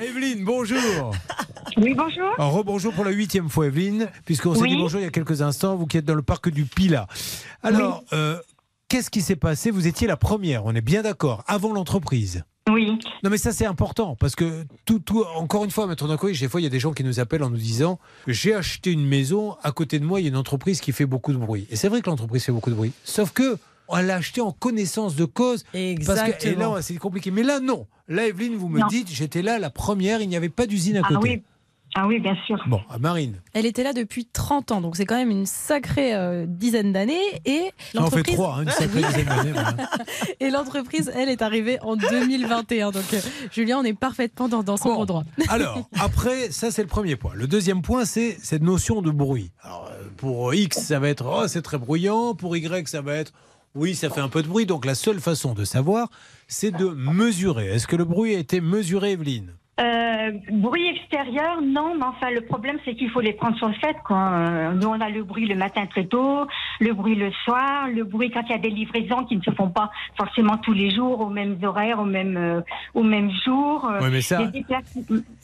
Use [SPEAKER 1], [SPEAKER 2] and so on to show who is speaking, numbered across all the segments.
[SPEAKER 1] Evelyne, bonjour.
[SPEAKER 2] Oui, bonjour.
[SPEAKER 1] Rebonjour pour la huitième fois, Evelyne, puisqu'on s'est
[SPEAKER 2] Oui.
[SPEAKER 1] dit bonjour il y a quelques instants, vous qui êtes dans le parc du Pila. Alors, euh, qu'est-ce qui s'est passé? Vous étiez la première, on est bien d'accord, avant l'entreprise.
[SPEAKER 2] Oui.
[SPEAKER 1] Non mais ça c'est important parce que tout, tout encore une fois, Maître Dankovic, des fois il y a des gens qui nous appellent en nous disant j'ai acheté une maison, à côté de moi il y a une entreprise qui fait beaucoup de bruit. Et c'est vrai que l'entreprise fait beaucoup de bruit. Sauf que on l'a acheté en connaissance de cause. Parce que, et
[SPEAKER 3] Exactement.
[SPEAKER 1] là c'est compliqué. Mais là non. Là Evelyne, vous me
[SPEAKER 2] Non.
[SPEAKER 1] dites j'étais là la première, il n'y avait pas d'usine à
[SPEAKER 2] Ah
[SPEAKER 1] côté.
[SPEAKER 2] oui. Ah oui, bien sûr.
[SPEAKER 1] Bon, à Marine,
[SPEAKER 4] Elle était là depuis 30 ans, donc c'est quand même une sacrée euh, dizaine d'années. Et
[SPEAKER 1] ça en fait
[SPEAKER 4] l'entreprise,
[SPEAKER 1] trois, hein, une sacrée dizaine d'années. voilà.
[SPEAKER 4] et l'entreprise, elle, est arrivée en 2021. Donc, euh, Julien, on est parfaitement dans, dans son
[SPEAKER 1] Bon.
[SPEAKER 4] bon droit.
[SPEAKER 1] Alors, après, ça c'est le premier point. Le deuxième point, c'est cette notion de bruit. Alors, euh, pour X, ça va être oh, c'est très bruyant. Pour Y, ça va être oui, ça fait un peu de bruit. Donc, la seule façon de savoir, c'est de mesurer. Est-ce que le bruit a été mesuré, Evelyne?
[SPEAKER 2] Euh, bruit extérieur, non, mais enfin, le problème, c'est qu'il faut les prendre sur le fait, quoi. Euh, Nous, on a le bruit le matin très tôt, le bruit le soir, le bruit quand il y a des livraisons qui ne se font pas forcément tous les jours, aux mêmes horaires, au même, euh, au même jour. Euh,
[SPEAKER 1] Oui, mais ça,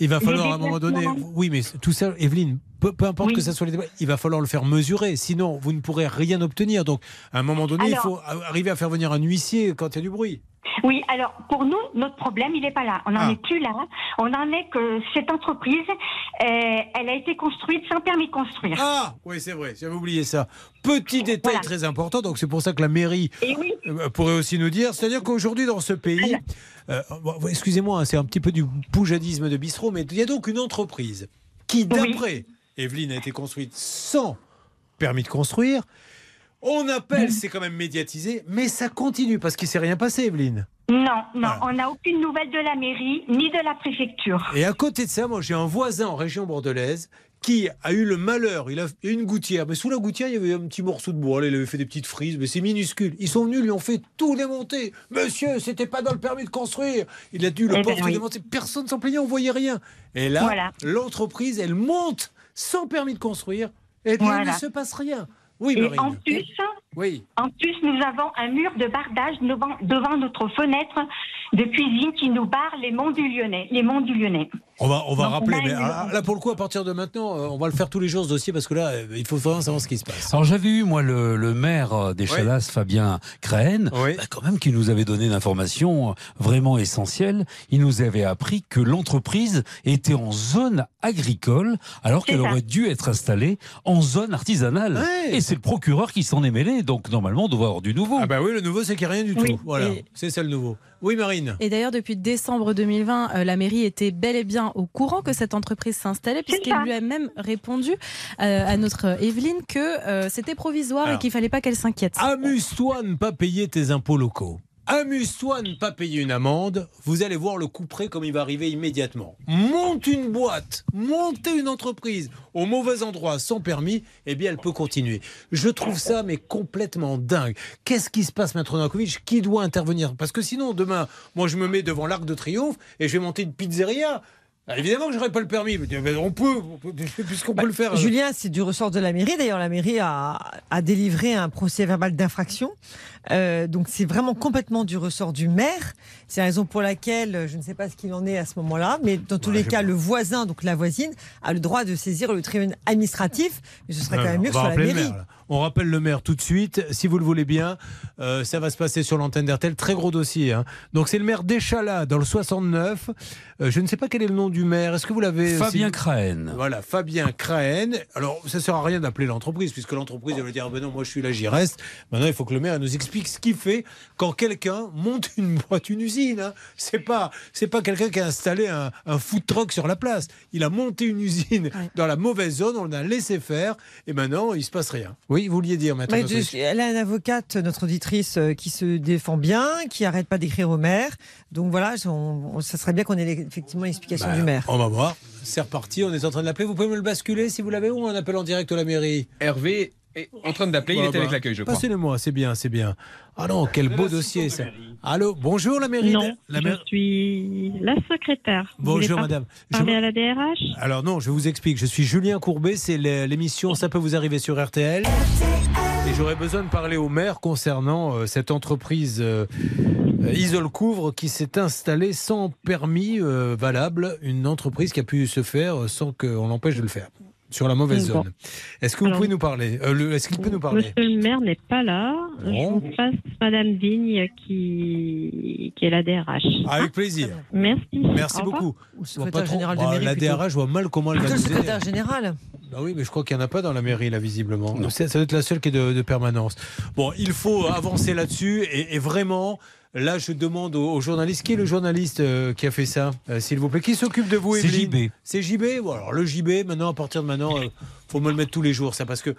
[SPEAKER 1] il va falloir à un moment donné. Oui, mais tout ça, Evelyne. Peu, peu importe
[SPEAKER 2] Oui.
[SPEAKER 1] que ça soit les débats, il va falloir le faire mesurer, sinon vous ne pourrez rien obtenir. Donc, à un moment donné, il faut arriver à faire venir un huissier quand il y a du bruit.
[SPEAKER 2] Oui, alors pour nous, notre problème, il n'est pas là. On n'en
[SPEAKER 1] Ah.
[SPEAKER 2] est plus là. On en est que cette entreprise, euh, elle a été construite sans permis de construire.
[SPEAKER 1] Ah, oui, c'est vrai, j'avais oublié ça. Petit détail
[SPEAKER 2] Voilà.
[SPEAKER 1] très important, donc c'est pour ça que la mairie
[SPEAKER 2] oui,
[SPEAKER 1] euh, pourrait aussi nous dire, c'est-à-dire qu'aujourd'hui dans ce pays, euh, bon, excusez-moi, hein, c'est un petit peu du poujadisme de bistrot, mais il y a donc une entreprise qui, d'après Evelyne, a été construite sans permis de construire. On appelle, c'est quand même médiatisé, mais ça continue parce qu'il s'est rien passé, Evelyne.
[SPEAKER 2] non, non,
[SPEAKER 1] Voilà.
[SPEAKER 2] on n'a aucune nouvelle de la mairie ni de la préfecture.
[SPEAKER 1] Et à côté de ça, moi j'ai un voisin en région bordelaise qui a eu le malheur, il a une gouttière, mais sous la gouttière il y avait un petit morceau de bois, il avait fait des petites frises, mais c'est minuscule. Ils sont venus, lui ont fait tout démonter. Monsieur, c'était pas dans le permis de construire. Il a dû le
[SPEAKER 2] Eh ben
[SPEAKER 1] porte
[SPEAKER 2] oui.
[SPEAKER 1] démonter. Personne s'en plaignait, on voyait rien. Et là,
[SPEAKER 2] Voilà.
[SPEAKER 1] l'entreprise, elle monte sans permis de construire, et puis il ne se passe rien. Oui,
[SPEAKER 2] Et en plus,
[SPEAKER 1] Oui.
[SPEAKER 2] en plus, nous avons un mur de bardage devant, devant notre fenêtre de cuisine qui nous barre les monts du Lyonnais. Les monts du Lyonnais.
[SPEAKER 1] On va, on va
[SPEAKER 2] Donc,
[SPEAKER 1] rappeler,
[SPEAKER 2] on
[SPEAKER 1] mais ah, là pour le coup, à partir de maintenant, euh, on va le faire tous les jours ce dossier parce que là, euh, il faut vraiment savoir ce qui se passe.
[SPEAKER 5] Alors j'avais eu moi le, le maire euh, des
[SPEAKER 1] Oui.
[SPEAKER 5] Chalas, Fabien Crène,
[SPEAKER 1] Oui.
[SPEAKER 5] bah, quand même qui nous avait donné une information vraiment essentielle. Il nous avait appris que l'entreprise était en zone agricole alors qu'elle aurait dû être installée en zone artisanale. Et c'est le procureur qui s'en est mêlé, donc normalement on doit avoir du nouveau.
[SPEAKER 1] Ah bah oui, le nouveau, c'est qu'il n'y a rien du
[SPEAKER 2] Oui.
[SPEAKER 1] tout. Voilà,
[SPEAKER 4] Et-
[SPEAKER 1] c'est ça le nouveau. Oui, Marine.
[SPEAKER 4] Et d'ailleurs, depuis décembre 2020, euh, la mairie était bel et bien au courant que cette entreprise s'installait, puisqu'elle lui a même répondu euh, à notre euh, Evelyne que euh, c'était provisoire
[SPEAKER 1] Alors.
[SPEAKER 4] et qu'il fallait pas qu'elle s'inquiète.
[SPEAKER 1] Amuse-toi à ne pas payer tes impôts locaux. Amuse-toi à ne pas payer une amende. Vous allez voir le coup près comme il va arriver immédiatement. Monte une boîte, montez une entreprise au mauvais endroit sans permis, eh bien elle peut continuer. Je trouve ça mais complètement dingue. Qu'est-ce qui se passe, Maître Nankovic Qui doit intervenir? Parce que sinon, demain, moi je me mets devant l'Arc de Triomphe et je vais monter une pizzeria. Ah, évidemment que j'aurais pas le permis, mais on peut, on peut- puisqu'on peut le faire.
[SPEAKER 3] Julien, c'est du ressort de la mairie. D'ailleurs, la mairie a, a délivré un procès verbal d'infraction. Euh, donc, c'est vraiment complètement du ressort du maire. C'est la raison pour laquelle euh, je ne sais pas ce qu'il en est à ce moment-là, mais dans tous
[SPEAKER 1] Ouais,
[SPEAKER 3] les cas,
[SPEAKER 1] pas-
[SPEAKER 3] le voisin, donc la voisine, a le droit de saisir le tribunal administratif. Mais ce serait quand même mieux que sur la mairie.
[SPEAKER 1] maire. On rappelle le maire tout de suite, si vous le voulez bien. Euh, ça va se passer sur l'antenne d'RTL. Très gros dossier. hein. Donc c'est le maire d'Échalas dans le 69. Euh, je ne sais pas quel est le nom du maire. Est-ce que vous l'avez
[SPEAKER 5] Fabien
[SPEAKER 1] si-. Voilà, Fabien Crahen. Alors, ça sert à rien d'appeler l'entreprise, puisque l'entreprise, elle va dire, ben non, moi je suis là, j'y reste. Maintenant, il faut que le maire nous explique ce qu'il fait quand quelqu'un monte une boîte, une usine. Hein. C'est pas, c'est pas quelqu'un qui a installé un, un food truck sur la place. Il a monté une usine dans la mauvaise zone, on l'a laissé faire, et maintenant, il se passe rien. Oui, vous vouliez dire maintenant.
[SPEAKER 3] Elle a une avocate, notre auditrice, euh, qui se défend bien, qui arrête pas d'écrire au maire. Donc voilà, on- on- ça serait bien qu'on ait effectivement l'explication
[SPEAKER 1] Bah,
[SPEAKER 3] du maire.
[SPEAKER 1] On va voir. C'est reparti, on est en train de l'appeler. Vous pouvez me le basculer si vous l'avez ou on appelle en direct à la mairie?
[SPEAKER 6] Hervé, est en train d'appeler, il
[SPEAKER 1] Bah,
[SPEAKER 6] est
[SPEAKER 1] bah,
[SPEAKER 6] avec l'accueil, je crois.
[SPEAKER 1] Passez-le-moi, c'est bien, c'est bien. Ah non, quel beau dossier ça. Allô, bonjour la mairie.
[SPEAKER 7] Non,
[SPEAKER 1] la
[SPEAKER 7] je suis la secrétaire. Vous
[SPEAKER 1] Bonjour madame. Je
[SPEAKER 7] Parler
[SPEAKER 1] me-
[SPEAKER 7] à la DRH
[SPEAKER 1] Alors non, je vous explique. Je suis Julien Courbet, c'est l'é- l'émission Ça peut vous arriver sur RTL. Et j'aurais besoin de parler au maire concernant euh, cette entreprise euh, euh, Isole Couvre qui s'est installée sans permis euh, valable, une entreprise qui a pu se faire euh, sans qu'on l'empêche de le faire, sur la mauvaise zone. Est-ce que vous
[SPEAKER 7] Alors-
[SPEAKER 1] pouvez nous parler Euh, le- Est-ce qu'il peut nous parler?
[SPEAKER 7] Monsieur le maire n'est pas là.
[SPEAKER 1] Bon.
[SPEAKER 7] Je vous passe Madame Vigne qui, qui est la DRH.
[SPEAKER 1] Avec plaisir.
[SPEAKER 7] Merci.
[SPEAKER 1] Merci
[SPEAKER 7] Au
[SPEAKER 1] beaucoup. Bon,
[SPEAKER 3] secrétaire général de
[SPEAKER 1] bah,
[SPEAKER 3] mairie.
[SPEAKER 1] la
[SPEAKER 3] plutôt.
[SPEAKER 1] DRH, je vois mal comment elle va aider.
[SPEAKER 3] secrétaire général.
[SPEAKER 1] Bah oui, mais je crois qu'il n'y en a pas dans la mairie, là, visiblement. Ça, ça doit être la seule qui est de, de permanence. Bon, il faut avancer là-dessus. Et, et vraiment, là, je demande aux, aux journalistes. Qui est le journaliste euh, qui a fait ça, euh, s'il vous plaît? Qui s'occupe de vous,
[SPEAKER 5] C'est JB.
[SPEAKER 1] C'est JB Bon, alors, le JB, maintenant, à partir de maintenant, il faut me le mettre tous les jours, ça, parce que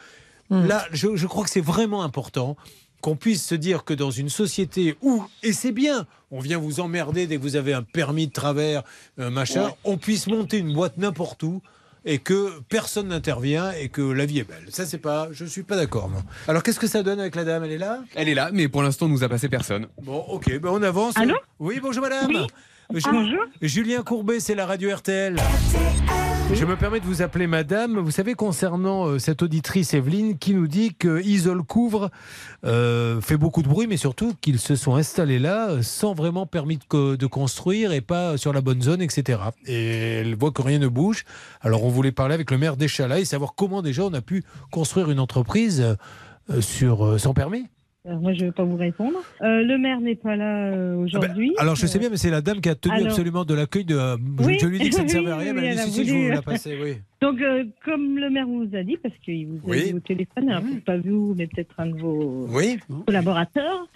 [SPEAKER 3] Hmm.
[SPEAKER 1] là, je, je crois que c'est vraiment important qu'on puisse se dire que dans une société où, et c'est bien, on vient vous emmerder dès que vous avez un permis de travers, machin, on puisse monter une boîte n'importe où et que personne n'intervient et que la vie est belle. Ça, c'est pas, je suis pas d'accord. moi. Alors, qu'est-ce que ça donne avec la dame? Elle est là?
[SPEAKER 6] Elle est là, mais pour l'instant, on nous a passé personne.
[SPEAKER 1] Bon, ok, ben on avance.
[SPEAKER 7] Allô?
[SPEAKER 1] Oui, bonjour madame.
[SPEAKER 7] Oui.
[SPEAKER 1] Ju-
[SPEAKER 7] Bonjour.
[SPEAKER 1] Julien Courbet, c'est la radio RTL. Je me permets de vous appeler madame. Vous savez, concernant euh, cette auditrice Evelyne qui nous dit que Isole Couvre euh, fait beaucoup de bruit, mais surtout qu'ils se sont installés là euh, sans vraiment permis de, co- de construire et pas sur la bonne zone, etc. Et elle voit que rien ne bouge. Alors on voulait parler avec le maire d'Échala et savoir comment déjà on a pu construire une entreprise sur, sans permis.
[SPEAKER 7] Alors, moi, je ne vais pas vous répondre. Euh, le maire n'est pas là euh, aujourd'hui.
[SPEAKER 1] Ah ben, alors je sais bien, mais c'est la dame qui a tenu
[SPEAKER 7] alors-
[SPEAKER 1] absolument de l'accueil de. euh, je-
[SPEAKER 7] Oui.
[SPEAKER 1] Je lui dit que ça ne servait à rien, mais elle a dit si, si, je vous la passer, oui.
[SPEAKER 7] Donc, euh, comme le maire vous a dit, parce qu'il vous a
[SPEAKER 1] Oui.
[SPEAKER 7] dit au téléphone, alors, peut-être pas vous, mais peut-être un de vos
[SPEAKER 1] Oui,
[SPEAKER 7] collaborateurs,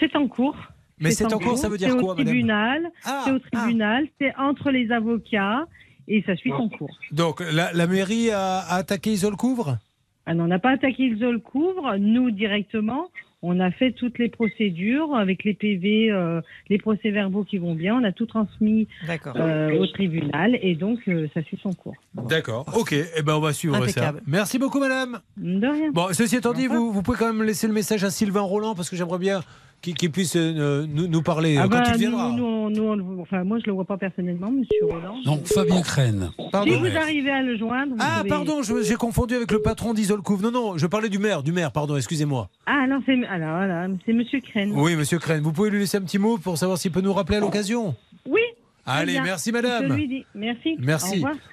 [SPEAKER 7] c'est en cours.
[SPEAKER 1] mais c'est en cours, ça veut dire
[SPEAKER 7] C'est
[SPEAKER 1] quoi,
[SPEAKER 7] au
[SPEAKER 1] madame Ah,
[SPEAKER 7] c'est au tribunal, c'est entre les avocats et ça suit son cours.
[SPEAKER 1] donc la, la mairie a, a attaqué Isole Couvre
[SPEAKER 7] Ah non, on n'a pas attaqué le Zol couvre, nous directement. On a fait toutes les procédures avec les PV, euh, les procès-verbaux qui vont bien. On a tout transmis euh, au tribunal et donc euh, ça suit son cours.
[SPEAKER 1] D'accord, ok, eh ben on va suivre
[SPEAKER 3] Impeccable.
[SPEAKER 1] ça. Merci beaucoup, madame.
[SPEAKER 7] De rien.
[SPEAKER 1] Bon, ceci étant dit, vous pouvez quand même laisser le message à Sylvain Roland, parce que j'aimerais bien qu'il puisse euh, nous, nous parler euh,
[SPEAKER 7] Ah
[SPEAKER 1] quand
[SPEAKER 7] bah,
[SPEAKER 1] il viendra.
[SPEAKER 7] nous, nous, on- nous, on le- enfin, moi, je le vois pas personnellement, Monsieur Roland.
[SPEAKER 5] Non, Fabien Crène.
[SPEAKER 7] Si
[SPEAKER 1] Pardon.
[SPEAKER 7] vous arrivez à le joindre, vous
[SPEAKER 1] Ah,
[SPEAKER 7] pouvez-
[SPEAKER 1] pardon, je- j'ai confondu avec le patron d'Isole Couvre. Non, non, je parlais du maire, du maire, pardon, excusez-moi.
[SPEAKER 7] Ah non, c'est alors voilà, c'est Monsieur Crène.
[SPEAKER 1] Oui, monsieur Crène, vous pouvez lui laisser un petit mot pour savoir s'il peut nous rappeler à l'occasion?
[SPEAKER 7] Oui.
[SPEAKER 1] Allez,
[SPEAKER 7] bien.
[SPEAKER 1] merci
[SPEAKER 7] Je
[SPEAKER 1] madame.
[SPEAKER 7] lui dis merci.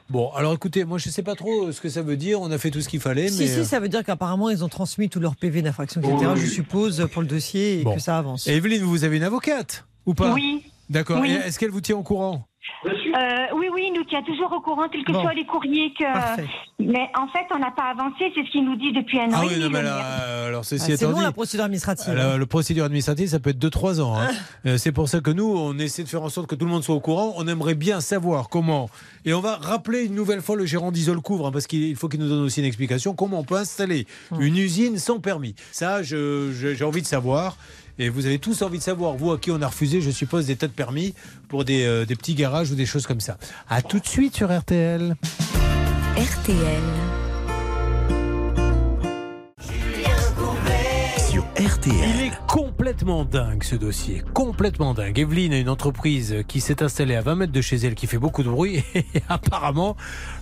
[SPEAKER 1] Bon, alors écoutez, moi je ne sais pas trop ce que ça veut dire. On a fait tout ce qu'il fallait,
[SPEAKER 3] Si,
[SPEAKER 1] mais.
[SPEAKER 3] si, ça veut dire qu'apparemment, ils ont transmis tous leurs PV d'infraction, etc., je suppose, pour le dossier et
[SPEAKER 1] Bon.
[SPEAKER 3] que ça avance.
[SPEAKER 1] Et Evelyne, vous avez une avocate ou pas
[SPEAKER 2] Oui.
[SPEAKER 1] D'accord.
[SPEAKER 2] Oui.
[SPEAKER 1] Est-ce qu'elle vous tient au courant
[SPEAKER 2] Euh, oui, oui, il nous tient toujours au courant, quels que
[SPEAKER 3] Bon.
[SPEAKER 2] soient les courriers que.
[SPEAKER 3] Parfait.
[SPEAKER 2] Mais en fait, on n'a pas avancé, c'est ce qu'il nous dit depuis un an.
[SPEAKER 1] Ah oui, non, mais là, alors
[SPEAKER 3] Ah,
[SPEAKER 1] ceci
[SPEAKER 3] c'est
[SPEAKER 1] étant
[SPEAKER 3] long
[SPEAKER 1] dit.
[SPEAKER 3] la procédure administrative.
[SPEAKER 1] La, le procédure administrative, ça peut être 2-3 ans. hein. Euh, C'est pour ça que nous, on essaie de faire en sorte que tout le monde soit au courant. On aimerait bien savoir comment. Et on va rappeler une nouvelle fois le gérant d'Isole Couvre, hein, parce qu'il il faut qu'il nous donne aussi une explication. Comment on peut installer une usine sans permis? Ça, j'ai envie de savoir. Et vous avez tous envie de savoir, vous à qui on a refusé, je suppose, des tas de permis pour des, euh, des petits garages ou des choses comme ça. À tout de suite sur RTL.
[SPEAKER 8] RTL.
[SPEAKER 9] Sur RTL.
[SPEAKER 1] Il est complètement dingue ce dossier, complètement dingue. Evelyne a une entreprise qui s'est installée à 20 mètres de chez elle qui fait beaucoup de bruit et apparemment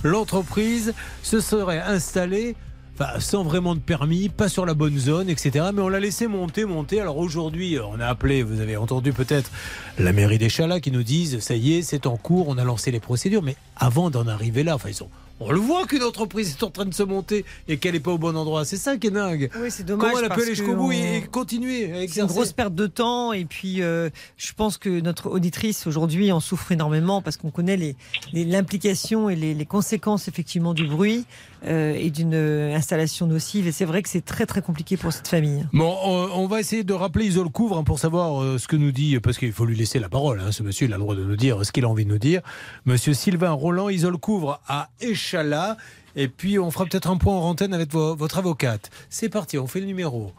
[SPEAKER 1] l'entreprise se serait installée enfin, sans vraiment de permis, pas sur la bonne zone, etc. Mais on l'a laissé monter, monter. Alors aujourd'hui, on a appelé, vous avez entendu peut-être la mairie des Chalas qui nous disent ça y est, c'est en cours, on a lancé les procédures. Mais avant d'en arriver là, enfin ils sont on le voit qu'une entreprise est en train de se monter et qu'elle n'est pas au bon endroit. C'est ça qui est dingue.
[SPEAKER 3] Oui, c'est dommage.
[SPEAKER 1] Comment elle peut aller jusqu'au bout
[SPEAKER 3] on-
[SPEAKER 1] et, et continuer
[SPEAKER 3] C'est une grosse perte de temps et puis euh, je pense que notre auditrice aujourd'hui en souffre énormément parce qu'on connaît les- les- l'implication et les, les conséquences effectivement du bruit euh, et d'une euh, installation nocive et c'est vrai que c'est très très compliqué pour cette famille.
[SPEAKER 1] Bon, on, on va essayer de rappeler Isole Couvre hein, pour savoir euh, ce que nous dit, parce qu'il faut lui laisser la parole. hein, ce monsieur, il a le droit de nous dire ce qu'il a envie de nous dire. Monsieur Sylvain Roland, Isole Couvre à Échala. Et puis, on fera peut-être un point en antenne avec vo- votre avocate. C'est parti, on fait le numéro.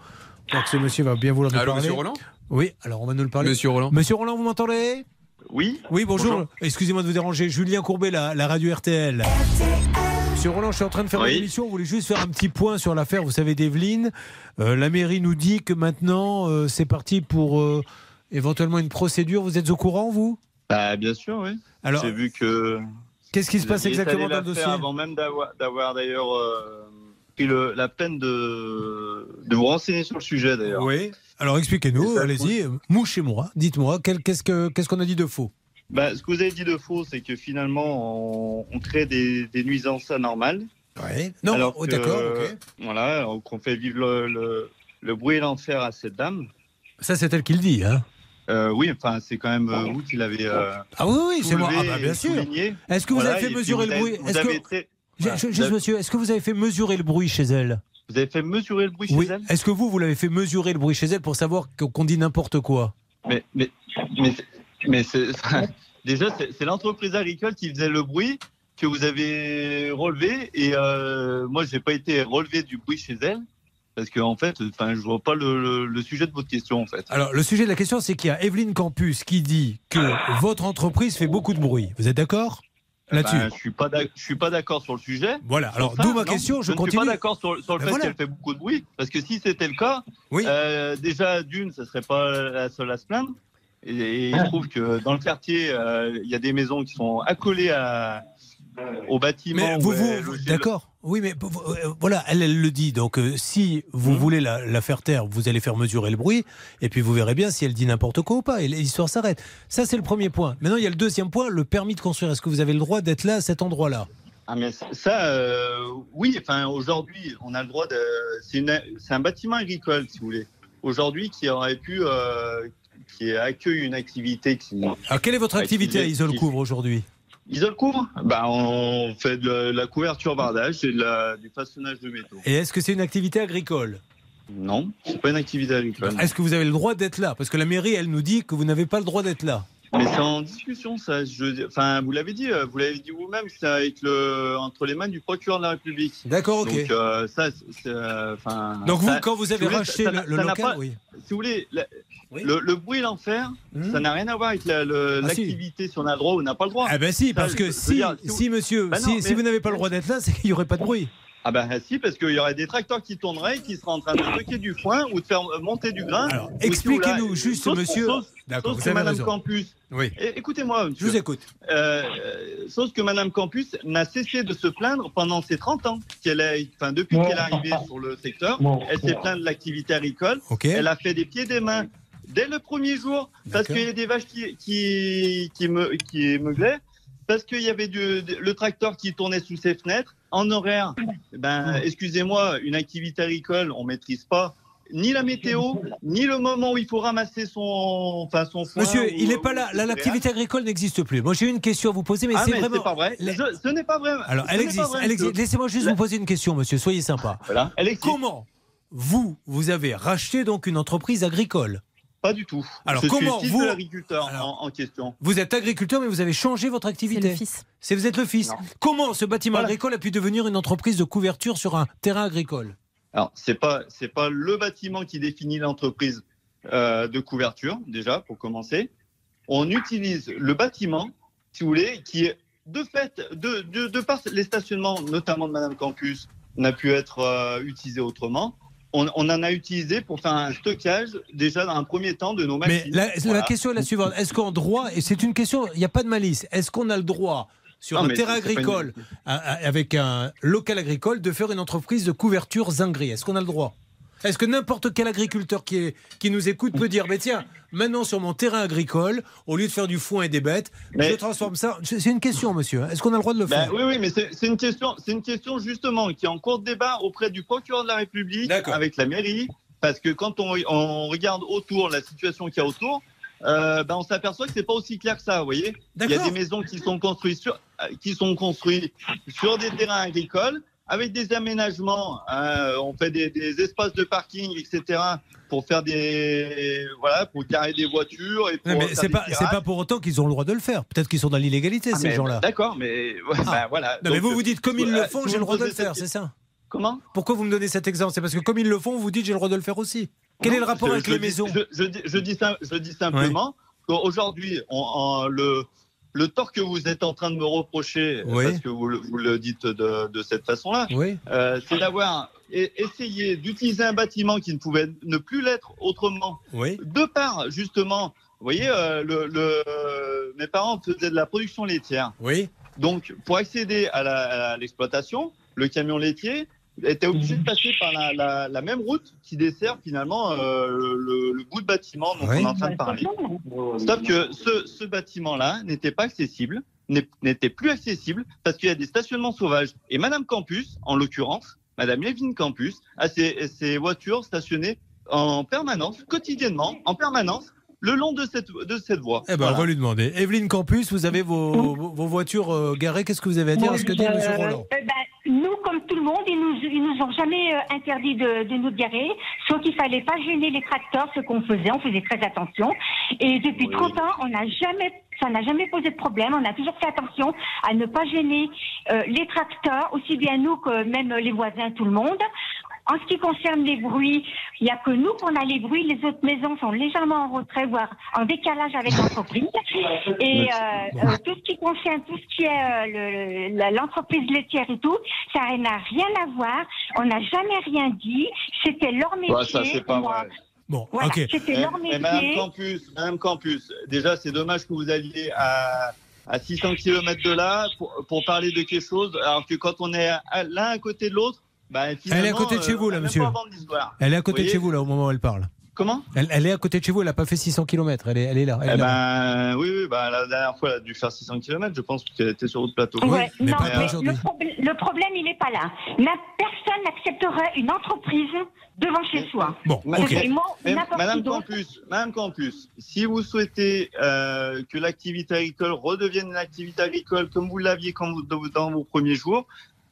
[SPEAKER 1] Donc, ce monsieur va bien vouloir nous
[SPEAKER 6] Allô,
[SPEAKER 1] parler.
[SPEAKER 6] monsieur Roland
[SPEAKER 1] Oui, alors on va nous le parler.
[SPEAKER 6] Monsieur Roland
[SPEAKER 1] Monsieur Roland, vous m'entendez?
[SPEAKER 10] Oui
[SPEAKER 1] Oui, bonjour.
[SPEAKER 10] Bonjour.
[SPEAKER 1] Excusez-moi de vous déranger. Julien Courbet, la, la radio RTL. Monsieur Roland, je suis en train de faire
[SPEAKER 9] Oui.
[SPEAKER 1] une émission. On voulait juste faire un petit point sur l'affaire, vous savez, d'Evelyne. Euh, la mairie nous dit que maintenant, euh, c'est parti pour euh, éventuellement une procédure. Vous êtes au courant, vous?
[SPEAKER 9] Bah, bien sûr, oui.
[SPEAKER 1] Alors,
[SPEAKER 9] J'ai vu que.
[SPEAKER 1] Qu'est-ce qui se passe exactement dans le dossier
[SPEAKER 9] Avant même d'avoir d'ailleurs euh, pris le- la peine de, de vous renseigner sur le sujet, d'ailleurs.
[SPEAKER 1] Oui. Alors, expliquez-nous, allez-y. Mouchez-moi, dites-moi, qu'est-ce que- qu'est-ce qu'on a dit de faux?
[SPEAKER 9] Bah, ce que vous avez dit de faux, c'est que finalement, on, on crée des, des nuisances anormales.
[SPEAKER 1] Oui. Non,
[SPEAKER 9] Alors
[SPEAKER 1] oh, d'accord, ok.
[SPEAKER 9] Voilà, qu'on fait vivre le, le, le bruit et l'enfer à cette dame.
[SPEAKER 1] Ça, c'est elle qui le dit, hein
[SPEAKER 9] Euh, oui, enfin, c'est quand même euh, vous qui l'avez. euh,
[SPEAKER 1] Ah oui, oui, c'est moi. Ah bah, bien sûr. Est-ce que vous
[SPEAKER 9] Voilà,
[SPEAKER 1] avez fait mesurer le bruit?
[SPEAKER 9] Vous
[SPEAKER 1] Est-ce
[SPEAKER 9] avez
[SPEAKER 1] que...
[SPEAKER 9] très-
[SPEAKER 1] Ju-
[SPEAKER 9] voilà,
[SPEAKER 1] ju-
[SPEAKER 9] vous
[SPEAKER 1] Juste,
[SPEAKER 9] avez-
[SPEAKER 1] monsieur, est-ce que vous avez fait mesurer le bruit chez elle?
[SPEAKER 9] Vous avez fait mesurer le bruit
[SPEAKER 1] Oui.
[SPEAKER 9] chez elle?
[SPEAKER 1] Est-ce que vous, vous l'avez fait mesurer le bruit chez elle pour savoir qu'on dit n'importe quoi?
[SPEAKER 9] Mais, mais, mais, c'est- mais déjà, c'est, c'est l'entreprise agricole qui faisait le bruit que vous avez relevé. Et euh, moi, je n'ai pas été relevé du bruit chez elle. Parce que, en fait, enfin, je vois pas le, le- le sujet de votre question, en fait.
[SPEAKER 1] Alors, le sujet de la question, c'est qu'il y a Evelyne Campus qui dit que votre entreprise fait beaucoup de bruit. Vous êtes d'accord là-dessus
[SPEAKER 9] Ben, je suis pas je suis pas d'accord sur le sujet.
[SPEAKER 1] Voilà, alors d'où ma
[SPEAKER 9] non.
[SPEAKER 1] question, je,
[SPEAKER 9] ne suis pas d'accord sur, sur le
[SPEAKER 1] Ben
[SPEAKER 9] fait
[SPEAKER 1] voilà.
[SPEAKER 9] qu'elle fait beaucoup de bruit. Parce que si c'était le cas,
[SPEAKER 1] Oui.
[SPEAKER 9] euh, déjà, d'une, ce serait pas la seule à se plaindre. Et, et il se trouve que dans le quartier, euh, il y a des maisons qui sont accolées à, au bâtiment.
[SPEAKER 1] Mais
[SPEAKER 9] où
[SPEAKER 1] vous,
[SPEAKER 9] est
[SPEAKER 1] vous,
[SPEAKER 9] logé le-
[SPEAKER 1] d'accord Oui, mais euh, voilà, elle, elle le dit. Donc, euh, si vous
[SPEAKER 9] Mhm.
[SPEAKER 1] voulez la, la faire taire, vous allez faire mesurer le bruit, et puis vous verrez bien si elle dit n'importe quoi ou pas, et l'histoire s'arrête. Ça, c'est le premier point. Maintenant, il y a le deuxième point, le permis de construire. Est-ce que vous avez le droit d'être là, à cet endroit-là?
[SPEAKER 9] Ah mais ça, euh, oui. Enfin, aujourd'hui, on a le droit de. C'est un bâtiment agricole, si vous voulez. Aujourd'hui, qui aurait pu, euh, qui accueille une activité qui.
[SPEAKER 1] Alors, quelle est votre activité à Isolcouvre aujourd'hui?
[SPEAKER 9] Isole couvre Bah, on fait de la, couverture bardage la- du façonnage de métaux.
[SPEAKER 1] Et est-ce que c'est une activité agricole?
[SPEAKER 9] Non, c'est pas une activité agricole.
[SPEAKER 1] Est-ce que vous avez le droit d'être là? Parce que la mairie, elle nous dit que vous n'avez pas le droit d'être là.
[SPEAKER 9] Mais c'est en discussion, ça. Je, enfin, vous l'avez dit, euh, vous l'avez dit vous-même, c'est avec le, entre les mains du procureur de la République.
[SPEAKER 1] D'accord, ok.
[SPEAKER 9] Donc, euh, ça, c'est- c'est, euh, enfin.
[SPEAKER 1] Donc vous,
[SPEAKER 9] ça-
[SPEAKER 1] quand vous
[SPEAKER 9] si
[SPEAKER 1] avez
[SPEAKER 9] voulez,
[SPEAKER 1] racheté
[SPEAKER 9] ça-
[SPEAKER 1] le,
[SPEAKER 9] ça
[SPEAKER 1] le
[SPEAKER 9] n'a
[SPEAKER 1] local,
[SPEAKER 9] pas-
[SPEAKER 1] oui.
[SPEAKER 9] Si vous voulez, la-
[SPEAKER 1] Oui.
[SPEAKER 9] le, le bruit l'enfer,
[SPEAKER 1] Hmm.
[SPEAKER 9] ça n'a rien à voir avec la- le-
[SPEAKER 1] Ah, si.
[SPEAKER 9] l'activité, si on a le droit ou on n'a pas le droit.
[SPEAKER 1] Ah ben si, parce que
[SPEAKER 9] je
[SPEAKER 1] si,
[SPEAKER 9] dire, si
[SPEAKER 1] monsieur,
[SPEAKER 9] non,
[SPEAKER 1] si,
[SPEAKER 9] mais-
[SPEAKER 1] si vous n'avez pas le droit d'être là, c'est qu'il n'y aurait pas de bruit.
[SPEAKER 9] Ah ben si, parce qu'il y aurait des tracteurs qui tourneraient, qui seraient en train de stocker du foin ou de faire monter du grain.
[SPEAKER 1] Alors, expliquez-nous juste,
[SPEAKER 9] sauf-
[SPEAKER 1] monsieur.
[SPEAKER 9] sauf-
[SPEAKER 1] D'accord,
[SPEAKER 9] sauf
[SPEAKER 1] vous avez
[SPEAKER 9] Madame
[SPEAKER 1] raison.
[SPEAKER 9] Campus.
[SPEAKER 1] Oui,
[SPEAKER 9] Eh, Écoutez-moi,
[SPEAKER 1] je vous écoute.
[SPEAKER 9] Euh, sauf que Madame Campus n'a cessé de se plaindre pendant ces 30 ans qu'elle est, enfin depuis qu'elle est arrivée sur le secteur, elle s'est plainte de l'activité agricole.
[SPEAKER 1] Ok.
[SPEAKER 9] Elle a fait des pieds et des mains dès le premier jour parce qu'il y a des vaches qui qui qui me qui meuglaient, parce qu'il y avait du, le tracteur qui tournait sous ses fenêtres en horaire. Ben excusez-moi, une activité agricole, on maîtrise pas ni la météo, ni le moment où il faut ramasser son, enfin son foin
[SPEAKER 1] Monsieur, il n'est pas là. l'activité agricole n'existe plus. Moi, j'ai une question à vous poser, mais
[SPEAKER 9] ah,
[SPEAKER 1] c'est vraiment.
[SPEAKER 9] pas vrai. Je- ce n'est pas vrai.
[SPEAKER 1] Alors,
[SPEAKER 9] Ce
[SPEAKER 1] elle existe.
[SPEAKER 9] vrai,
[SPEAKER 1] Elle
[SPEAKER 9] monsieur.
[SPEAKER 1] existe. Laissez-moi juste
[SPEAKER 9] La-
[SPEAKER 1] vous poser une question, monsieur. Soyez sympa.
[SPEAKER 9] Voilà. Elle existe.
[SPEAKER 1] Comment vous, vous avez racheté donc une entreprise agricole?
[SPEAKER 9] Pas du tout.
[SPEAKER 1] Alors,
[SPEAKER 9] je
[SPEAKER 1] comment
[SPEAKER 9] suis fils
[SPEAKER 1] vous-
[SPEAKER 9] de l'agriculteur en, en question.
[SPEAKER 1] Vous êtes agriculteur, mais vous avez changé votre
[SPEAKER 4] C'est
[SPEAKER 1] activité.
[SPEAKER 4] le fils.
[SPEAKER 1] C'est vous êtes le fils.
[SPEAKER 9] Non.
[SPEAKER 1] Comment ce bâtiment
[SPEAKER 9] Voilà.
[SPEAKER 1] agricole a pu devenir une entreprise de couverture sur un terrain agricole?
[SPEAKER 9] Alors, c'est pas c'est pas le bâtiment qui définit l'entreprise euh, de couverture déjà pour commencer. On utilise le bâtiment, si vous voulez, qui est de fait de de, de par les stationnements, notamment de Madame Campus, n'a pu être euh, utilisé autrement. On, on en a utilisé pour faire un stockage déjà dans un premier temps de nos
[SPEAKER 1] Mais
[SPEAKER 9] machines.
[SPEAKER 1] la, la
[SPEAKER 9] Voilà.
[SPEAKER 1] question est la suivante. Est-ce qu'en droit, et c'est une question, il n'y a pas de malice, est-ce qu'on a le droit sur
[SPEAKER 9] Non,
[SPEAKER 1] un
[SPEAKER 9] mais
[SPEAKER 1] terrain
[SPEAKER 9] une-
[SPEAKER 1] agricole, avec un local agricole, de faire une entreprise de couverture zingri Est-ce qu'on a le droit? Est-ce que n'importe quel agriculteur qui, est, qui nous écoute peut dire, mais tiens, maintenant sur mon terrain agricole, au lieu de faire du foin et des bêtes,
[SPEAKER 9] Mais-
[SPEAKER 1] je transforme ça. C'est une question, monsieur. Est-ce qu'on a le droit de le
[SPEAKER 9] Ben
[SPEAKER 1] faire?
[SPEAKER 9] oui, oui, mais c'est une question, c'est une question justement qui est en cours de débat auprès du procureur de la République, avec la mairie, parce que quand on, on regarde autour la situation qu'il y a autour, euh, ben on s'aperçoit que c'est pas aussi clair que ça, vous voyez. Il y a des maisons qui sont construites sur, euh, qui sont construites sur des terrains agricoles avec des aménagements. hein, on fait des, des espaces de parking, etc. pour faire des, voilà, pour garer des voitures et pour
[SPEAKER 1] Non, mais c'est pas, c'est pas pour autant qu'ils ont le droit de le faire. Peut-être qu'ils sont dans l'illégalité,
[SPEAKER 9] Ah,
[SPEAKER 1] ces gens-là.
[SPEAKER 9] D'accord, mais ouais,
[SPEAKER 1] Ah.
[SPEAKER 9] ben, voilà.
[SPEAKER 1] Non, mais vous vous dites, comme ils
[SPEAKER 9] euh,
[SPEAKER 1] le font,
[SPEAKER 9] si
[SPEAKER 1] j'ai le droit de le faire, c'est ça
[SPEAKER 9] Comment?
[SPEAKER 1] Pourquoi vous me donnez cet exemple? C'est parce que comme ils le font, vous dites j'ai le droit de le faire aussi. Quel est le rapport
[SPEAKER 9] Je-
[SPEAKER 1] avec
[SPEAKER 9] je
[SPEAKER 1] les
[SPEAKER 9] dis-
[SPEAKER 1] maisons?
[SPEAKER 9] je, dis, je dis sim- je dis simplement qu'aujourd'hui, on, on- le, le tort que vous êtes en train de me reprocher,
[SPEAKER 1] Oui.
[SPEAKER 9] parce que vous, le- vous le dites de, de cette façon-là,
[SPEAKER 1] Oui.
[SPEAKER 9] euh, c'est d'avoir e- essayé d'utiliser un bâtiment qui ne pouvait ne plus l'être autrement,
[SPEAKER 1] Oui.
[SPEAKER 9] de part justement, vous voyez, euh, le, le- mes parents faisaient de la production laitière.
[SPEAKER 1] Oui.
[SPEAKER 9] Donc, pour accéder à l'exploitation, le camion laitier était obligé de passer par la, la- la même route qui dessert finalement euh, le, le bout de bâtiment dont
[SPEAKER 1] Oui.
[SPEAKER 9] on est en train de parler. Sauf que ce, ce bâtiment-là n'était pas accessible, n'était plus accessible parce qu'il y a des stationnements sauvages. Et Madame Campus, en l'occurrence, Madame Lévin Campus, a ses, ses voitures stationnées en permanence, quotidiennement, en permanence, le long de cette, de cette voie.
[SPEAKER 1] Eh ben,
[SPEAKER 9] Voilà.
[SPEAKER 1] on va lui demander. Evelyne Campus, vous avez vos, vos- vos voitures euh, garées. Qu'est-ce que vous avez à dire à ce que dit M.
[SPEAKER 2] Euh,
[SPEAKER 1] Roland?
[SPEAKER 2] euh, ben, comme tout le monde, ils nous, ils nous ont jamais euh, interdit de, de nous garer, sauf qu'il fallait pas gêner les tracteurs, ce qu'on faisait, on faisait très attention. Et depuis
[SPEAKER 9] Oui.
[SPEAKER 2] 30 ans, on n'a jamais, ça n'a jamais posé de problème. On a toujours fait attention à ne pas gêner euh, les tracteurs, aussi bien nous que même les voisins, tout le monde. En ce qui concerne les bruits, il n'y a que nous qu'on a les bruits. Les autres maisons sont légèrement en retrait, voire en décalage avec l'entreprise. Et euh, euh, tout ce qui concerne tout ce qui est euh, le- l'entreprise laitière et tout, ça n'a rien à voir. On n'a jamais rien dit. C'était leur métier.
[SPEAKER 9] Ouais, ça, c'est pas
[SPEAKER 2] Moi,
[SPEAKER 9] vrai.
[SPEAKER 1] Bon,
[SPEAKER 2] Voilà,
[SPEAKER 1] ok.
[SPEAKER 2] c'était
[SPEAKER 9] Eh,
[SPEAKER 2] leur
[SPEAKER 9] eh, Madame
[SPEAKER 2] métier.
[SPEAKER 9] Campus, Madame Campus, déjà c'est dommage que vous alliez à, à 600 km de là pour, pour parler de quelque chose, alors que quand on est à- l'un à côté de l'autre, bah,
[SPEAKER 1] Elle est à côté de chez vous,
[SPEAKER 9] euh,
[SPEAKER 1] là, monsieur. Elle est à côté
[SPEAKER 9] Vous
[SPEAKER 1] de chez vous, là, au moment où elle parle.
[SPEAKER 9] Comment?
[SPEAKER 1] Elle, elle est à côté de chez vous, elle n'a pas fait 600 km. Elle est, elle est là. elle est
[SPEAKER 9] Eh
[SPEAKER 1] là.
[SPEAKER 9] ben, oui, oui, bah, la dernière fois, elle a dû faire 600 km, je pense qu'elle était sur votre plateau.
[SPEAKER 2] Ouais,
[SPEAKER 1] mais
[SPEAKER 2] non,
[SPEAKER 1] pas
[SPEAKER 2] mais
[SPEAKER 1] aujourd'hui.
[SPEAKER 2] le, problème- le problème, il n'est pas là. Na- Personne n'accepterait une entreprise devant chez soi.
[SPEAKER 1] Bon,
[SPEAKER 9] Ma-
[SPEAKER 1] ok.
[SPEAKER 2] C'est vraiment
[SPEAKER 9] Mais
[SPEAKER 2] n'importe
[SPEAKER 9] Madame. Campus, Madame Campus, si vous souhaitez euh, que l'activité agricole redevienne une activité agricole comme vous l'aviez dans vos premiers jours,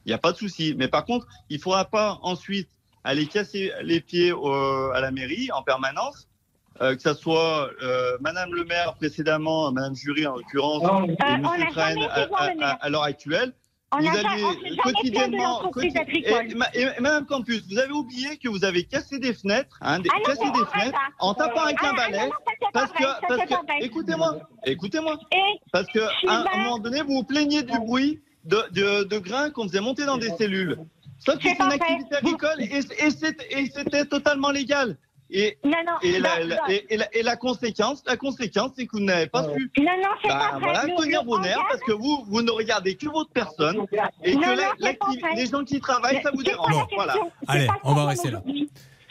[SPEAKER 9] il n'y a pas de souci. Mais par contre, il ne faudra pas ensuite aller casser les pieds au- à la mairie en permanence, euh, que ce soit euh, Madame le maire précédemment, Madame Jury en l'occurrence, et
[SPEAKER 2] Euh, on
[SPEAKER 9] Monsieur Train à, l'heure actuelle.
[SPEAKER 2] On
[SPEAKER 9] vous allez quotidiennement, et, et Madame Campus, vous avez oublié que vous avez cassé des fenêtres, hein, des,
[SPEAKER 2] Ah non,
[SPEAKER 9] cassé des fenêtres
[SPEAKER 2] ça.
[SPEAKER 9] en tapant avec
[SPEAKER 2] Ah,
[SPEAKER 9] un
[SPEAKER 2] ah,
[SPEAKER 9] balai.
[SPEAKER 2] non, non, ça, c'est
[SPEAKER 9] Parce que,
[SPEAKER 2] ça,
[SPEAKER 9] parce que, écoutez-moi, écoutez-moi,
[SPEAKER 2] Et
[SPEAKER 9] parce que à un moment donné, vous vous plaignez du bruit de, de, de grains qu'on faisait monter dans des cellules. Sauf que
[SPEAKER 2] C'est
[SPEAKER 9] une
[SPEAKER 2] vrai.
[SPEAKER 9] activité agricole et, c'était totalement légal. Et,
[SPEAKER 2] non, non,
[SPEAKER 9] et, la,
[SPEAKER 2] non,
[SPEAKER 9] la-
[SPEAKER 2] non.
[SPEAKER 9] et, et la, et la conséquence, la conséquence, c'est que vous n'avez pas su
[SPEAKER 2] Non, non, c'est
[SPEAKER 9] bah,
[SPEAKER 2] pas vrai.
[SPEAKER 9] voilà,
[SPEAKER 2] Le-
[SPEAKER 9] tenir vos nerfs parce que vous, vous ne regardez que votre personne et
[SPEAKER 2] Non,
[SPEAKER 9] que
[SPEAKER 2] non,
[SPEAKER 9] la-
[SPEAKER 2] c'est pas
[SPEAKER 9] l'acti-
[SPEAKER 2] vrai.
[SPEAKER 9] les gens qui travaillent, ça vous dérange.
[SPEAKER 1] Bon,
[SPEAKER 9] Voilà.
[SPEAKER 1] Allez, on va rester là.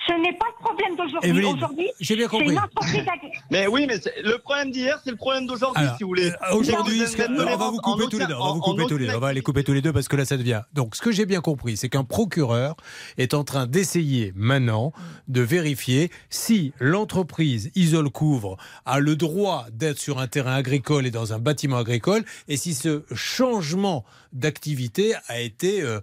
[SPEAKER 2] Ce n'est pas le problème d'aujourd'hui. Aujourd'hui,
[SPEAKER 1] j'ai bien
[SPEAKER 2] c'est
[SPEAKER 1] compris.
[SPEAKER 2] une.
[SPEAKER 9] Mais oui, mais le problème d'hier, c'est le problème d'aujourd'hui, si vous voulez.
[SPEAKER 1] euh, Aujourd'hui, on va vous couper tous les deux. On va vous couper tous les deux. On va les couper tous les deux parce que là, ça devient. Donc, ce que j'ai bien compris, c'est qu'un procureur est en train d'essayer maintenant de vérifier si l'entreprise Isole Couvre a le droit d'être sur un terrain agricole et dans un bâtiment agricole et si ce changement d'activité a été euh,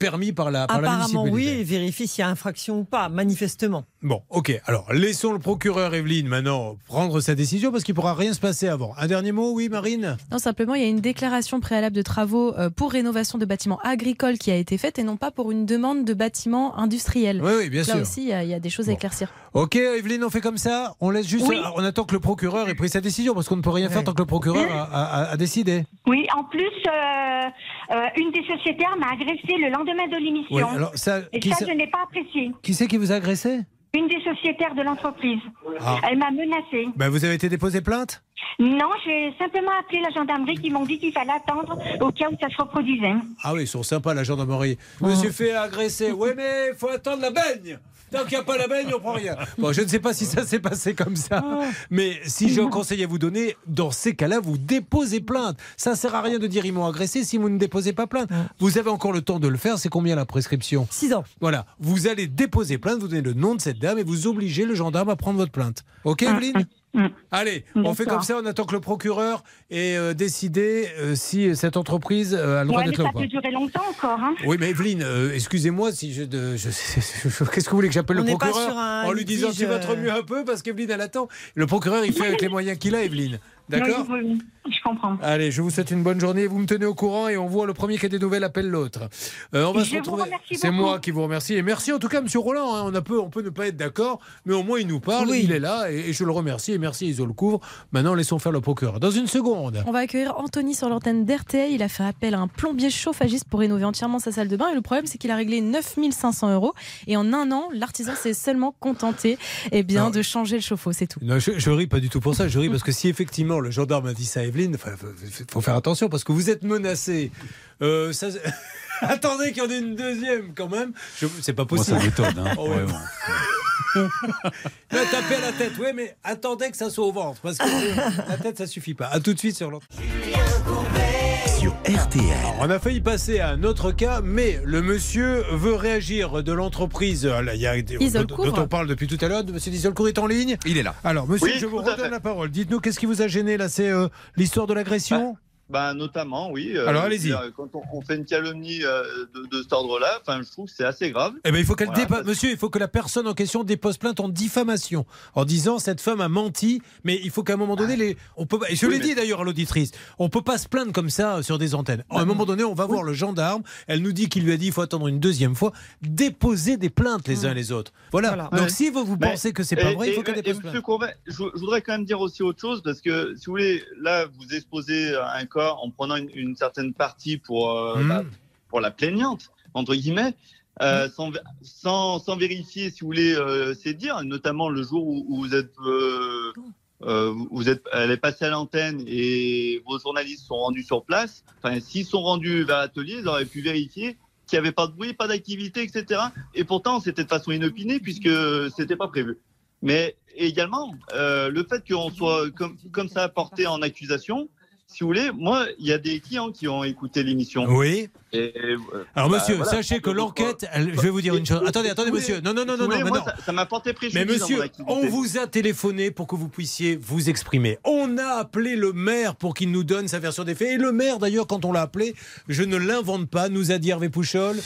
[SPEAKER 1] permis par la, par la
[SPEAKER 3] Apparemment, oui,
[SPEAKER 1] municipalité.
[SPEAKER 3] et vérifier s'il y a infraction ou pas, manifestement.
[SPEAKER 1] Bon, ok. Alors, laissons le procureur Evelyne maintenant prendre sa décision parce qu'il ne pourra rien se passer avant. Un dernier mot, oui, Marine?
[SPEAKER 4] Non, simplement, il y a une déclaration préalable de travaux euh, pour rénovation de bâtiments agricoles qui a été faite et non pas pour une demande de bâtiments industriels.
[SPEAKER 1] Oui, oui, bien
[SPEAKER 4] Là
[SPEAKER 1] sûr.
[SPEAKER 4] aussi, il y, a- il y a des choses à éclaircir.
[SPEAKER 1] Ok, Evelyne, on fait comme ça. On laisse juste.
[SPEAKER 2] Oui.
[SPEAKER 1] On attend que le procureur ait pris sa décision parce qu'on ne peut rien faire tant que le procureur a, a- a décidé.
[SPEAKER 2] Oui, en plus, euh, euh, une des sociétaires m'a agressé le lendemain de l'émission.
[SPEAKER 1] Oui, alors ça,
[SPEAKER 2] Et ça, je n'ai pas apprécié.
[SPEAKER 1] qui c'est qui vous a agressé?
[SPEAKER 2] Une des sociétaires de l'entreprise.
[SPEAKER 1] Ah.
[SPEAKER 2] Elle m'a menacée.
[SPEAKER 1] ben, Vous avez été déposé plainte?
[SPEAKER 2] Non, j'ai simplement appelé la gendarmerie qui m'ont dit qu'il fallait attendre au cas où ça se reproduisait.
[SPEAKER 1] Ah oui, ils sont sympas, la gendarmerie. Je me suis fait agresser. Oui, mais il faut attendre la baigne. Tant qu'il n'y a pas la baigne, on prend rien. Bon, je ne sais pas si ça s'est passé comme ça. Mais si j'ai un conseil à vous donner, dans ces cas-là, vous déposez plainte. Ça ne sert à rien de dire ils m'ont agressé si vous ne déposez pas plainte. Vous avez encore le temps de le faire. C'est combien la prescription?
[SPEAKER 3] 6 ans.
[SPEAKER 1] Voilà, vous allez déposer plainte, vous donnez le nom de cette dame et vous obligez le gendarme à prendre votre plainte. Ok, Evelyne?
[SPEAKER 2] Mm.
[SPEAKER 1] Allez, on fait comme ça, on attend que le procureur ait euh, décidé euh, si cette entreprise euh, a le droit
[SPEAKER 2] Ouais,
[SPEAKER 1] d'être là
[SPEAKER 2] ça peut durer longtemps encore. Hein.
[SPEAKER 1] Oui, mais Evelyne, euh, excusez-moi si je. de- je- Qu'est-ce que vous voulez que j'appelle
[SPEAKER 3] On
[SPEAKER 1] le procureur en lui disant tu vas te remuer un peu parce qu'Evelyne elle attend. Le procureur il fait avec les moyens qu'il a, Evelyne. D'accord
[SPEAKER 2] Oui, oui, oui, je comprends.
[SPEAKER 1] Allez, je vous souhaite une bonne journée. Vous me tenez au courant et on voit le premier qui a des nouvelles appelle l'autre. Euh, on va
[SPEAKER 2] Je
[SPEAKER 1] se retrouver. C'est moi qui vous remercie et merci en tout cas, Monsieur Roland. hein. on a peu, on peut ne pas être d'accord, mais au moins il nous parle,
[SPEAKER 3] Oui.
[SPEAKER 1] il est là et, et je le remercie et merci Iso le couvre. Maintenant, laissons faire le procureur. Dans une seconde.
[SPEAKER 4] On va accueillir Anthony sur l'antenne d'RTL. Il a fait appel à un plombier chauffagiste pour rénover entièrement sa salle de bain. Et le problème, c'est qu'il a réglé 9500 euros. Et en un an, l'artisan s'est seulement contenté eh bien,
[SPEAKER 1] Non.
[SPEAKER 4] de changer le chauffe-eau. C'est tout.
[SPEAKER 1] Non, je, je ris pas du tout pour ça. Je ris parce que si effectivement le gendarme a dit ça à Evelyne, il faut faire attention parce que vous êtes menacé. Euh, ça- Attendez qu'il y en ait une deuxième quand même. Je- C'est pas
[SPEAKER 5] Moi, ça
[SPEAKER 1] possible.
[SPEAKER 5] m'étonne. hein.
[SPEAKER 1] Oh, ouais. Là, taper à la tête, oui, mais attendez que ça soit au ventre parce que la tête ça suffit pas. À tout de suite sur l'autre.
[SPEAKER 10] Sur RTL.
[SPEAKER 1] On a failli passer à un autre cas, mais le monsieur veut réagir de l'entreprise. là, Il y a des-
[SPEAKER 4] Isolcourt.
[SPEAKER 1] dont on parle depuis tout à l'heure. Monsieur Isolcourt est en ligne.
[SPEAKER 6] Il est là.
[SPEAKER 1] Alors, monsieur,
[SPEAKER 9] Oui,
[SPEAKER 1] je vous redonne la parole. Dites-nous, qu'est-ce qui vous a gêné là? C'est euh, l'histoire de l'agression?
[SPEAKER 9] Bah, notamment, oui. euh,
[SPEAKER 1] Alors, allez-y.
[SPEAKER 9] Quand on, on fait une calomnie euh, de, de cet ordre-là, enfin, je trouve que c'est assez grave.
[SPEAKER 1] Eh ben, il faut qu'elle
[SPEAKER 9] Voilà,
[SPEAKER 1] dépa-
[SPEAKER 9] parce-
[SPEAKER 1] Monsieur, il faut que la personne en question dépose plainte en diffamation, en disant cette femme a menti. Mais il faut qu'à un moment donné, les... on peut. Et je
[SPEAKER 9] Oui,
[SPEAKER 1] l'ai
[SPEAKER 9] mais-
[SPEAKER 1] dit d'ailleurs à l'auditrice, on peut pas se plaindre comme ça euh, sur des antennes. À un moment donné, on va voir le gendarme. Elle nous dit qu'il lui a dit il faut attendre une deuxième fois. Déposer des plaintes les uns les autres. Voilà.
[SPEAKER 3] Voilà.
[SPEAKER 1] Donc
[SPEAKER 9] Ouais.
[SPEAKER 1] si vous, vous
[SPEAKER 9] Mais-
[SPEAKER 1] pensez que c'est pas
[SPEAKER 9] Et-
[SPEAKER 1] vrai, il faut
[SPEAKER 9] et-
[SPEAKER 1] qu'elle
[SPEAKER 9] et
[SPEAKER 1] dépose
[SPEAKER 9] Monsieur
[SPEAKER 1] plainte.
[SPEAKER 9] Courbet, je, je voudrais quand même dire aussi autre chose parce que si vous voulez, là, vous exposez un en prenant une, une certaine partie pour euh,
[SPEAKER 1] Mmh.
[SPEAKER 9] bah, pour la plaignante entre guillemets. euh, sans, sans, sans vérifier, si vous voulez, euh, ses dires, notamment le jour où, où vous êtes, euh, euh, vous êtes, elle est passée à l'antenne et vos journalistes sont rendus sur place. Enfin, s'ils sont rendus vers l'atelier, ils auraient pu vérifier qu'il n'y avait pas de bruit, pas d'activité, etc. Et pourtant, c'était de façon inopinée puisque c'était pas prévu. Mais également, le fait qu'on soit comme, comme ça porté en accusation, si vous voulez, moi, il y a des clients qui ont écouté l'émission.
[SPEAKER 1] Oui.
[SPEAKER 9] Et, euh,
[SPEAKER 1] Alors
[SPEAKER 9] bah,
[SPEAKER 1] monsieur,
[SPEAKER 9] voilà,
[SPEAKER 1] sachez que l'enquête, je vais vous dire une chose. Attendez, attendez, monsieur. Non, non, non, non, non,
[SPEAKER 9] moi. Ça, ça m'a porté préjudice.
[SPEAKER 1] Mais monsieur, on vous a téléphoné pour que vous puissiez vous exprimer. On a appelé le maire pour qu'il nous donne sa version des faits. Et le maire, d'ailleurs, quand on l'a appelé, je ne l'invente pas, nous a dit Hervé Pouchol.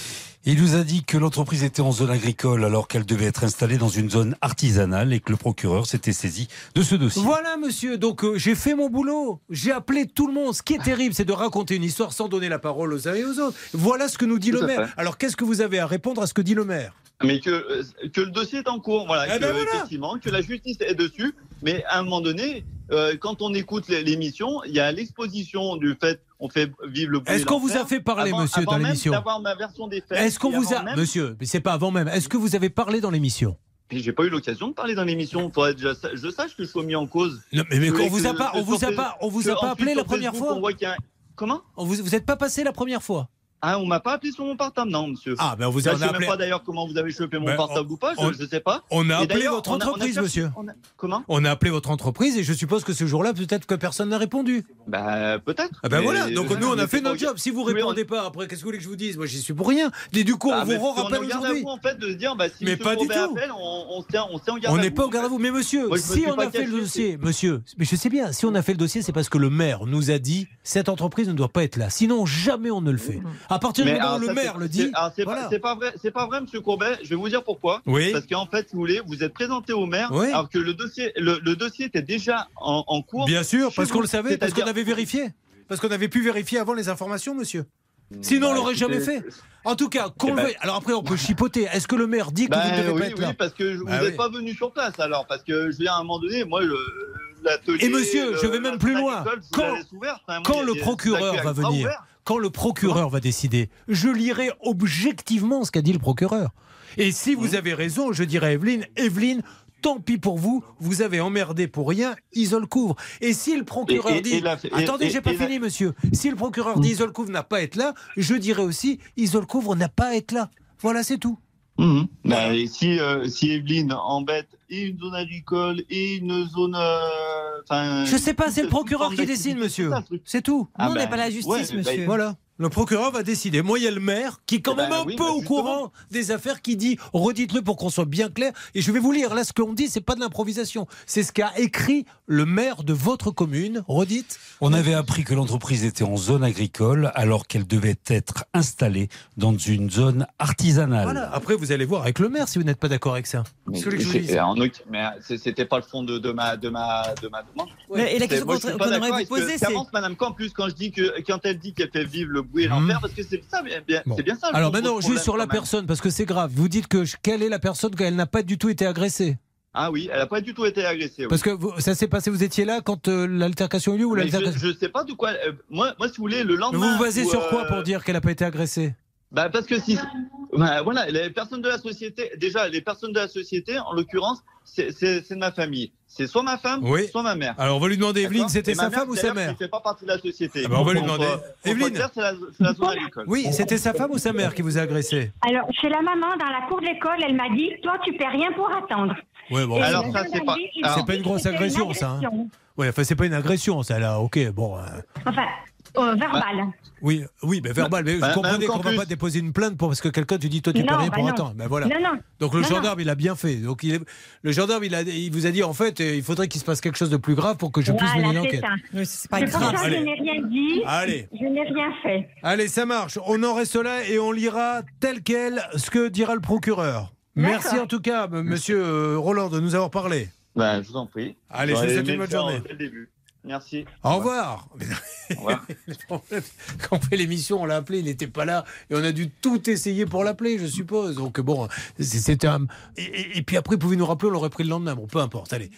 [SPEAKER 5] Il nous a dit que l'entreprise était en zone agricole alors qu'elle devait être installée dans une zone artisanale et que le procureur s'était saisi de ce dossier.
[SPEAKER 1] Voilà, monsieur. Donc, euh, j'ai fait mon boulot. J'ai appelé tout le monde. Ce qui est terrible, c'est de raconter une histoire sans donner la parole aux uns et aux autres. Voilà ce que nous dit
[SPEAKER 9] Tout
[SPEAKER 1] le maire.
[SPEAKER 9] fait.
[SPEAKER 1] Alors, qu'est-ce que vous avez à répondre à ce que dit le maire
[SPEAKER 9] Mais que, que le dossier est en cours, voilà,
[SPEAKER 1] Eh
[SPEAKER 9] que,
[SPEAKER 1] ben voilà.
[SPEAKER 9] effectivement, que la justice est dessus. Mais à un moment donné, euh, quand on écoute l'é- l'émission, il y a l'exposition du fait on fait vivre le.
[SPEAKER 1] Est-ce qu'on vous a fait parler,
[SPEAKER 9] Avant-
[SPEAKER 1] monsieur,
[SPEAKER 9] avant
[SPEAKER 1] dans l'émission
[SPEAKER 9] d'avoir ma version des faits.
[SPEAKER 1] Est-ce qu'on vous a.
[SPEAKER 9] même-
[SPEAKER 1] Monsieur, mais c'est pas avant même. Est-ce que vous avez parlé dans l'émission?
[SPEAKER 9] J'ai pas eu l'occasion de parler dans l'émission. Je sache que je sois mis en cause.
[SPEAKER 1] Non, mais, mais
[SPEAKER 9] Je voulais
[SPEAKER 1] on vous a
[SPEAKER 9] que-
[SPEAKER 1] pas,
[SPEAKER 9] que
[SPEAKER 1] on vous a pas, on vous
[SPEAKER 9] que
[SPEAKER 1] a pas appelé la première fois.
[SPEAKER 9] on voit un- Comment?
[SPEAKER 1] On vous, vous êtes pas passé la première fois.
[SPEAKER 9] Ah, on m'a pas appelé sur mon portable, non, monsieur.
[SPEAKER 1] Ah, ben on vous
[SPEAKER 9] Là,
[SPEAKER 1] a,
[SPEAKER 9] je
[SPEAKER 1] on
[SPEAKER 9] sais même
[SPEAKER 1] appelé.
[SPEAKER 9] pas d'ailleurs comment vous avez chopé mon
[SPEAKER 1] Ben,
[SPEAKER 9] portable ou pas, je,
[SPEAKER 1] on-
[SPEAKER 9] je sais pas.
[SPEAKER 1] On a appelé votre
[SPEAKER 9] on a- on a
[SPEAKER 1] entreprise, monsieur.
[SPEAKER 9] a- Comment
[SPEAKER 1] On a appelé votre entreprise et je suppose que ce jour-là, peut-être que personne n'a répondu.
[SPEAKER 9] Bah peut-être.
[SPEAKER 1] Ah ben voilà, donc nous on a fait notre job. Si vous
[SPEAKER 9] on-
[SPEAKER 1] répondez pas après, qu'est-ce que vous voulez que je vous dise? Moi j'y suis pour rien. Et du coup,
[SPEAKER 9] Ah,
[SPEAKER 1] on
[SPEAKER 9] mais
[SPEAKER 1] vous rappelle aujourd'hui.
[SPEAKER 9] en fait, de dire, bah, si
[SPEAKER 1] Mais pas du tout.
[SPEAKER 9] on,
[SPEAKER 1] n'est pas au garde à vous. Mais monsieur, si on a fait le dossier, monsieur, mais je sais bien, si on a fait le dossier, c'est parce que le maire nous a dit cette entreprise ne doit pas être là. Sinon, jamais on ne le fait. À partir du
[SPEAKER 9] Mais
[SPEAKER 1] moment où le maire le dit.
[SPEAKER 9] C'est
[SPEAKER 1] voilà.
[SPEAKER 9] pas, vrai, c'est pas vrai, monsieur Courbet. Je vais vous dire pourquoi.
[SPEAKER 1] Oui.
[SPEAKER 9] Parce qu'en fait, si vous voulez, vous êtes présenté au maire,
[SPEAKER 1] Oui.
[SPEAKER 9] alors que le dossier, le, le dossier était déjà en, en cours.
[SPEAKER 1] Bien sûr, parce qu'on le savait, parce qu'on avait vérifié. Parce qu'on avait pu vérifier avant les informations, monsieur. Sinon, on
[SPEAKER 9] Bah,
[SPEAKER 1] l'aurait jamais fait. En tout cas, qu'on
[SPEAKER 9] Eh
[SPEAKER 1] le
[SPEAKER 9] ben-
[SPEAKER 1] veuille- Alors après, on peut chipoter. Est-ce que le maire dit que
[SPEAKER 9] Bah,
[SPEAKER 1] vous ne devez
[SPEAKER 9] oui,
[SPEAKER 1] pas être
[SPEAKER 9] oui,
[SPEAKER 1] là?
[SPEAKER 9] parce que vous
[SPEAKER 1] Bah
[SPEAKER 9] n'êtes
[SPEAKER 1] oui.
[SPEAKER 9] pas venu sur place alors, parce que je viens à un moment donné, moi, le- l'atelier.
[SPEAKER 1] Et monsieur,
[SPEAKER 9] le-
[SPEAKER 1] je vais même plus loin. Quand-
[SPEAKER 9] hein.
[SPEAKER 1] Quand le procureur va venir, quand le procureur va décider, je lirai objectivement ce qu'a dit le procureur. Et si vous avez raison, je dirais à Evelyne, Evelyne, tant pis pour vous, vous avez emmerdé pour rien, isole couvre. Et si le procureur
[SPEAKER 9] Et- et-
[SPEAKER 1] dit,
[SPEAKER 9] et la- et-
[SPEAKER 1] attendez, j'ai pas
[SPEAKER 9] la-
[SPEAKER 1] fini, monsieur. Si le procureur dit isole couvre n'a pas à être là, je dirais aussi, isole couvre n'a pas à être là. Voilà, c'est tout.
[SPEAKER 9] Mhm. Bah, et si, euh, si Evelyne embête et une zone agricole et une zone. euh,
[SPEAKER 1] Je sais pas, c'est le procureur qui décide, monsieur.
[SPEAKER 9] c'est
[SPEAKER 1] tout.
[SPEAKER 9] Ah
[SPEAKER 3] Nous, on
[SPEAKER 9] bah,
[SPEAKER 3] n'est pas la justice,
[SPEAKER 9] ouais, bah,
[SPEAKER 3] monsieur.
[SPEAKER 1] Voilà. Le procureur va décider. Moi, il y a le maire qui est quand
[SPEAKER 9] Eh ben
[SPEAKER 1] même un
[SPEAKER 9] oui,
[SPEAKER 1] peu
[SPEAKER 9] bah
[SPEAKER 1] au courant des affaires qui dit redites-le pour qu'on soit bien clair. Et je vais vous lire. Là, ce qu'on dit, c'est pas de l'improvisation. C'est ce qu'a écrit le maire de votre commune. Redites.
[SPEAKER 5] On avait appris que l'entreprise était en zone agricole alors qu'elle devait être installée dans une zone artisanale.
[SPEAKER 1] Voilà. Après, vous allez voir avec le maire si vous n'êtes pas d'accord avec ça.
[SPEAKER 9] Mais, c'était pas le fond de, de ma de ma de ma demande.
[SPEAKER 3] Mais- Et la question qu'on
[SPEAKER 9] pas
[SPEAKER 3] aimerait vous poser,
[SPEAKER 9] que
[SPEAKER 3] c'est.
[SPEAKER 9] qu'avance Madame Camp, en plus quand je dis que quand elle dit qu'elle fait vivre le bruit et
[SPEAKER 1] Mhm.
[SPEAKER 9] l'enfer, parce que c'est ça, bien,
[SPEAKER 1] Bon.
[SPEAKER 9] c'est bien ça.
[SPEAKER 1] Alors maintenant, juste sur la personne, parce que c'est grave. Vous dites que je- quelle est la personne qu'elle n'a pas du tout été agressée?
[SPEAKER 9] Ah oui, elle a pas du tout été agressée. oui.
[SPEAKER 1] Parce que vous- ça s'est passé, vous étiez là quand euh, l'altercation a eu lieu ou
[SPEAKER 9] Mais
[SPEAKER 1] l'altercation?
[SPEAKER 9] je, je sais pas de quoi. euh, moi, moi, si vous voulez, le
[SPEAKER 1] Mais
[SPEAKER 9] lendemain.
[SPEAKER 1] Vous vous basez
[SPEAKER 9] où,
[SPEAKER 1] sur quoi
[SPEAKER 9] euh,
[SPEAKER 1] pour dire qu'elle n'a pas été agressée?
[SPEAKER 9] Bah parce que si, bah, voilà, les personnes de la société, déjà les personnes de la société, en l'occurrence, c'est c'est- c'est de ma famille. C'est soit ma femme,
[SPEAKER 1] Oui.
[SPEAKER 9] soit ma mère.
[SPEAKER 1] Alors on va lui demander, Evelyne, c'était sa
[SPEAKER 9] mère,
[SPEAKER 1] femme ou sa mère
[SPEAKER 9] Elle fait pas partie de la société.
[SPEAKER 1] Ah bah, on va lui demander.
[SPEAKER 9] pour
[SPEAKER 1] Evelyne.
[SPEAKER 9] C'est la, la zone agricole.
[SPEAKER 1] Oui, c'était sa femme ou sa mère qui vous a agressé
[SPEAKER 2] Alors, chez la maman, dans la cour de l'école, elle m'a dit Toi, tu paies rien pour attendre.
[SPEAKER 1] Ouais, bon.
[SPEAKER 9] Alors, ça, c'est pas-
[SPEAKER 1] C'est pas une grosse
[SPEAKER 2] c'était
[SPEAKER 1] agression, ça, hein.
[SPEAKER 2] agression.
[SPEAKER 1] Ouais, enfin c'est pas une agression, ça là. Ok, bon. euh,
[SPEAKER 2] Enfin, euh, verbal.
[SPEAKER 1] Oui, oui, mais verbal. Mais
[SPEAKER 9] Bah,
[SPEAKER 1] vous comprenez
[SPEAKER 9] Madame
[SPEAKER 1] qu'on va
[SPEAKER 9] Campus.
[SPEAKER 1] pas déposer une plainte pour parce que quelqu'un tu dis toi tu
[SPEAKER 2] Non,
[SPEAKER 1] peux rien
[SPEAKER 2] bah
[SPEAKER 1] pour
[SPEAKER 2] non.
[SPEAKER 1] attendre. Ben voilà.
[SPEAKER 2] Non, non.
[SPEAKER 1] Donc le
[SPEAKER 2] Non,
[SPEAKER 1] gendarme il a bien fait. Donc il est- le gendarme il a il vous a dit en fait il faudrait qu'il se passe quelque chose de plus grave pour que je puisse
[SPEAKER 2] Voilà,
[SPEAKER 1] mener
[SPEAKER 2] c'est
[SPEAKER 1] l'enquête.
[SPEAKER 3] Oui, c'est pas
[SPEAKER 2] C'est pour
[SPEAKER 3] grave.
[SPEAKER 2] ça je
[SPEAKER 1] Allez.
[SPEAKER 2] n'ai rien dit.
[SPEAKER 1] Allez.
[SPEAKER 2] Je n'ai rien fait.
[SPEAKER 1] Allez, ça marche. On en reste là et on lira tel quel ce que dira le procureur. Merci en tout cas, m- monsieur euh, Roland, de nous avoir parlé.
[SPEAKER 9] Bah, je vous en prie.
[SPEAKER 1] Allez, je vous souhaite une bonne journée.
[SPEAKER 9] dès le début. Merci.
[SPEAKER 1] Au revoir.
[SPEAKER 9] Au revoir.
[SPEAKER 1] Quand on fait l'émission, on l'a appelé, il n'était pas là et on a dû tout essayer pour l'appeler, je suppose. Donc bon, c'est- c'était un. Et, et- et puis après, vous pouvez nous rappeler, on l'aurait pris le lendemain. Bon, peu importe. Allez.